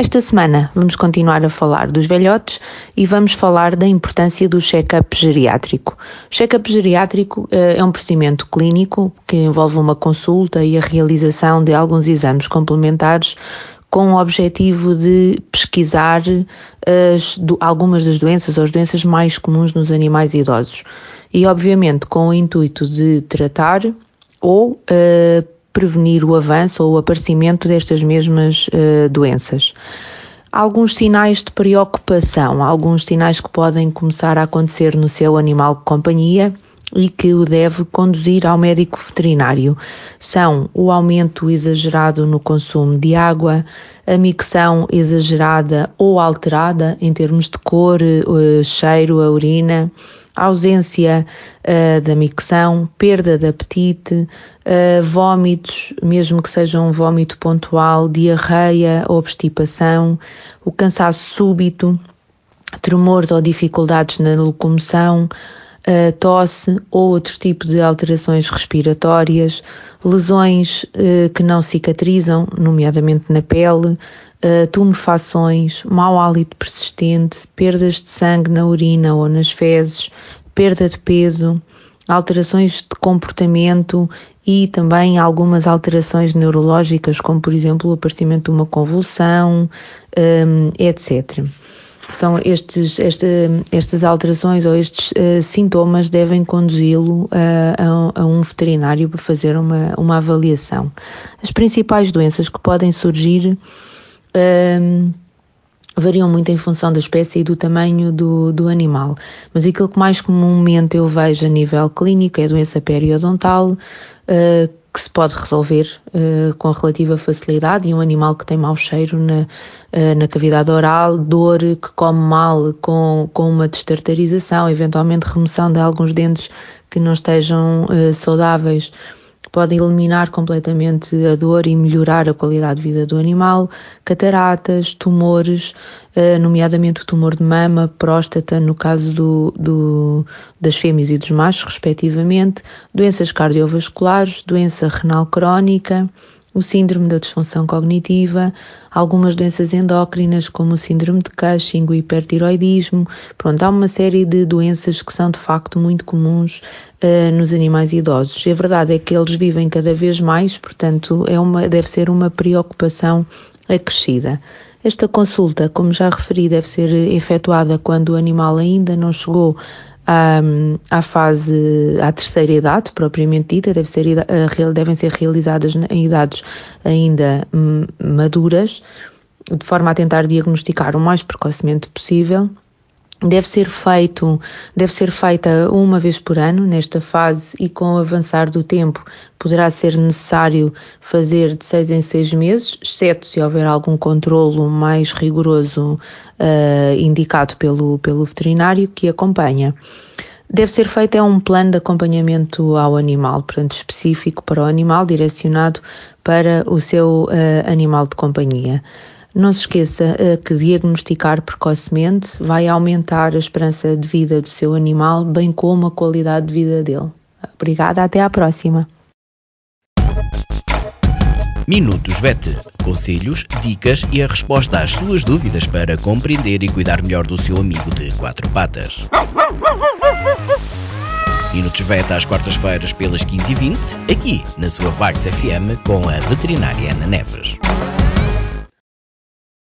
Esta semana vamos continuar a falar dos velhotes e vamos falar da importância do check-up geriátrico. O check-up geriátrico eh, é um procedimento clínico que envolve uma consulta e a realização de alguns exames complementares com o objetivo de pesquisar as, do, algumas das doenças ou as doenças mais comuns nos animais idosos e, obviamente, com o intuito de tratar ou uh, prevenir o avanço ou o aparecimento destas mesmas uh, doenças. Alguns sinais de preocupação, alguns sinais que podem começar a acontecer no seu animal de companhia e que o deve conduzir ao médico veterinário. São o aumento exagerado no consumo de água, a micção exagerada ou alterada em termos de cor, eh, cheiro, a urina, ausência uh, da micção, perda de apetite, uh, vômitos, mesmo que seja um vômito pontual, diarreia, obstipação, o cansaço súbito, tremores ou dificuldades na locomoção, uh, tosse ou outro tipo de alterações respiratórias, lesões que não cicatrizam, nomeadamente na pele, Uh, tumefações, mau hálito persistente, perdas de sangue na urina ou nas fezes, perda de peso, alterações de comportamento e também algumas alterações neurológicas, como por exemplo o aparecimento de uma convulsão, um, etc. São estes, esta, estas alterações ou estes uh, sintomas devem conduzi-lo uh, a, a, um veterinário para fazer uma, uma avaliação. As principais doenças que podem surgir um, variam muito em função da espécie e do tamanho do, do animal, mas aquilo que mais comumente eu vejo a nível clínico é a doença periodontal, uh, que se pode resolver uh, com relativa facilidade, e um animal que tem mau cheiro na, uh, na cavidade oral, dor, que come mal com, com uma destartarização, eventualmente remoção de alguns dentes que não estejam saudáveis podem eliminar completamente a dor e melhorar a qualidade de vida do animal, cataratas, tumores, eh, nomeadamente o tumor de mama, próstata, no caso do, do, das fêmeas e dos machos, respectivamente, doenças cardiovasculares, doença renal crónica, o síndrome da disfunção cognitiva, algumas doenças endócrinas, como o síndrome de Cushing, o hipertiroidismo. Pronto, há uma série de doenças que são de facto muito comuns uh, nos animais idosos. E a verdade é que eles vivem cada vez mais, portanto, é uma, deve ser uma preocupação acrescida. Esta consulta, como já referi, deve ser efetuada quando o animal ainda não chegou à, à fase, à terceira idade, propriamente dita, deve ser, devem ser realizadas em idades ainda maduras, de forma a tentar diagnosticar o mais precocemente possível deve ser feito, deve ser feita uma vez por ano nesta fase e com o avançar do tempo poderá ser necessário fazer de seis em seis meses, exceto se houver algum controlo mais rigoroso uh, indicado pelo, pelo veterinário que acompanha. Deve ser feito é um plano de acompanhamento ao animal, portanto específico para o animal, direcionado para o seu uh, animal de companhia. Não se esqueça uh, que diagnosticar precocemente vai aumentar a esperança de vida do seu animal, bem como a qualidade de vida dele. Obrigada, até à próxima. Minutos VET. Conselhos, dicas e a resposta às suas dúvidas para compreender e cuidar melhor do seu amigo de quatro patas. Minutos VET às quartas-feiras pelas 15h20, aqui na sua Vagos FM com a veterinária Ana Neves.